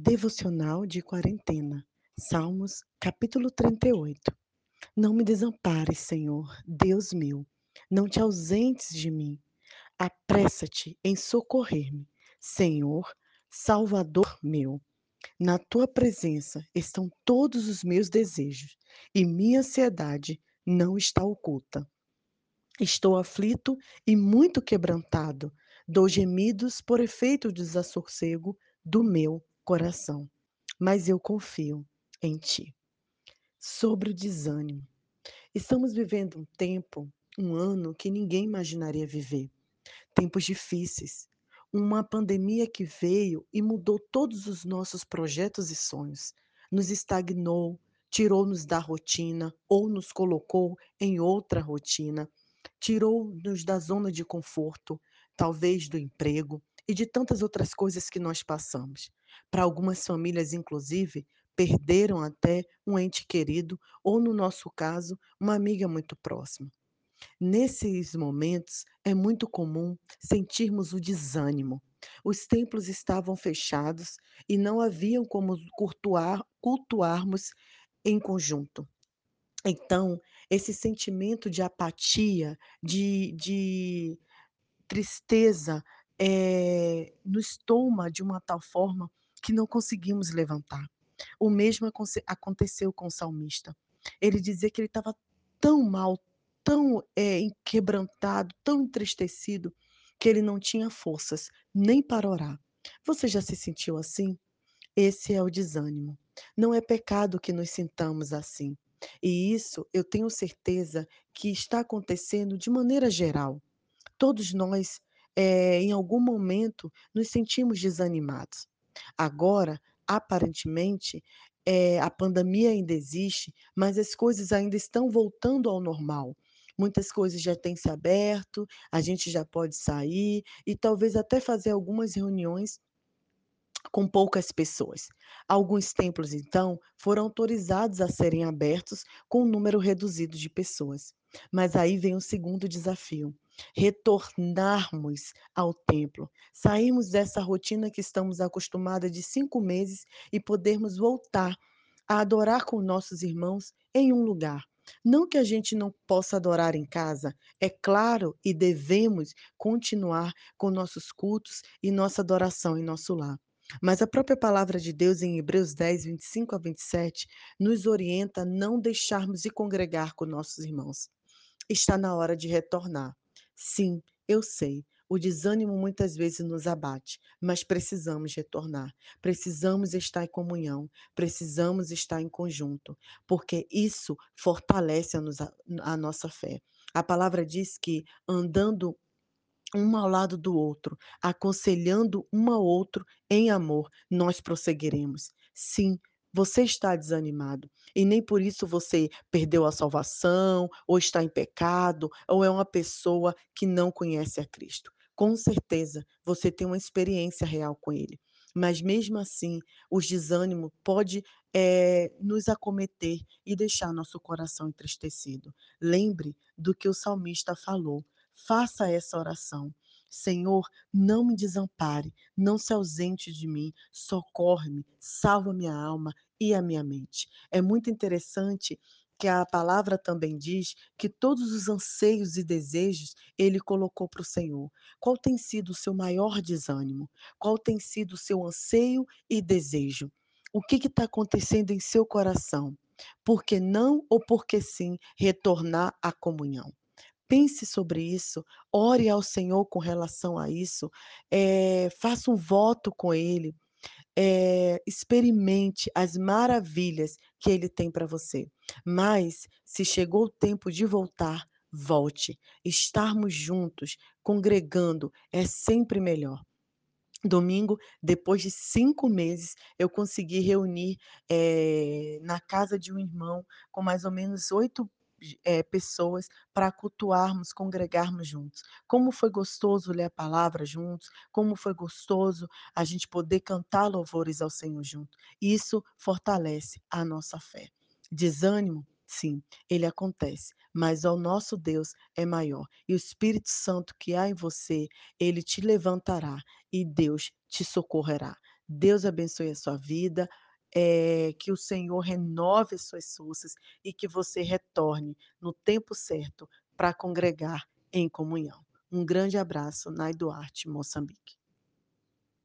Devocional de quarentena. Salmos, capítulo 38. Não me desampares, Senhor, Deus meu. Não te ausentes de mim. Apressa-te em socorrer-me, Senhor, Salvador meu. Na tua presença estão todos os meus desejos, e minha ansiedade não está oculta. Estou aflito e muito quebrantado. Dou gemidos por efeito do desassossego do meu coração. Mas eu confio em ti. Sobre o desânimo. Estamos vivendo um tempo, um ano que ninguém imaginaria viver. Tempos difíceis. Uma pandemia que veio e mudou todos os nossos projetos e sonhos. Nos estagnou, tirou-nos da rotina ou nos colocou em outra rotina tirou-nos da zona de conforto, talvez do emprego e de tantas outras coisas que nós passamos. Para algumas famílias, inclusive, perderam até um ente querido ou, no nosso caso, uma amiga muito próxima. Nesses momentos, é muito comum sentirmos o desânimo. Os templos estavam fechados e não haviam como cultuar, cultuarmos em conjunto. Então, esse sentimento de apatia, de, de tristeza, eh, nos toma de uma tal forma que não conseguimos levantar. O mesmo aconteceu com o salmista. Ele dizia que ele estava tão mal, tão é, quebrantado, tão entristecido, que ele não tinha forças nem para orar. Você já se sentiu assim? Esse é o desânimo. Não é pecado que nos sintamos assim. E isso eu tenho certeza que está acontecendo de maneira geral. Todos nós, eh, em algum momento, nos sentimos desanimados. Agora, aparentemente, eh, a pandemia ainda existe, mas as coisas ainda estão voltando ao normal. Muitas coisas já têm se aberto, a gente já pode sair e talvez até fazer algumas reuniões com poucas pessoas. Alguns templos, então, foram autorizados a serem abertos com um número reduzido de pessoas. Mas aí vem o segundo desafio: retornarmos ao templo, sairmos dessa rotina que estamos acostumados de cinco meses e podermos voltar a adorar com nossos irmãos em um lugar. Não que a gente não possa adorar em casa, é claro e devemos continuar com nossos cultos e nossa adoração em nosso lar. Mas a própria palavra de Deus em Hebreus 10, 25 a 27, nos orienta a não deixarmos de congregar com nossos irmãos. Está na hora de retornar. Sim, eu sei. O desânimo muitas vezes nos abate, mas precisamos retornar. Precisamos estar em comunhão, precisamos estar em conjunto, porque isso fortalece a, nos, a nossa fé. A palavra diz que andando um ao lado do outro, aconselhando um ao outro em amor, nós prosseguiremos. Sim, você está desanimado e nem por isso você perdeu a salvação, ou está em pecado, ou é uma pessoa que não conhece a Cristo. Com certeza, você tem uma experiência real com Ele. Mas mesmo assim, o desânimo pode é, nos acometer e deixar nosso coração entristecido. Lembre do que o salmista falou. Faça essa oração. Senhor, não me desampare, não se ausente de mim, socorre-me, salva minha alma e a minha mente. É muito interessante que a palavra também diz que todos os anseios e desejos ele colocou para o Senhor. Qual tem sido o seu maior desânimo? Qual tem sido o seu anseio e desejo? O que está acontecendo em seu coração? Por que não ou porque sim retornar à comunhão? Pense sobre isso, ore ao Senhor com relação a isso, é, faça um voto com Ele, é, experimente as maravilhas que Ele tem para você. Mas, se chegou o tempo de voltar, volte. Estarmos juntos, congregando, é sempre melhor. Domingo, depois de cinco meses, eu consegui reunir é, na casa de um irmão com mais ou menos oito é, pessoas para cultuarmos, congregarmos juntos. Como foi gostoso ler a palavra juntos, como foi gostoso a gente poder cantar louvores ao Senhor junto. Isso fortalece a nossa fé. Desânimo? Sim, ele acontece, mas o nosso Deus é maior. E o Espírito Santo que há em você, ele te levantará e Deus te socorrerá. Deus abençoe a sua vida, eh, que o Senhor renove as suas forças e que você retorne no tempo certo para congregar em comunhão. Um grande abraço, Nai Duarte, Moçambique.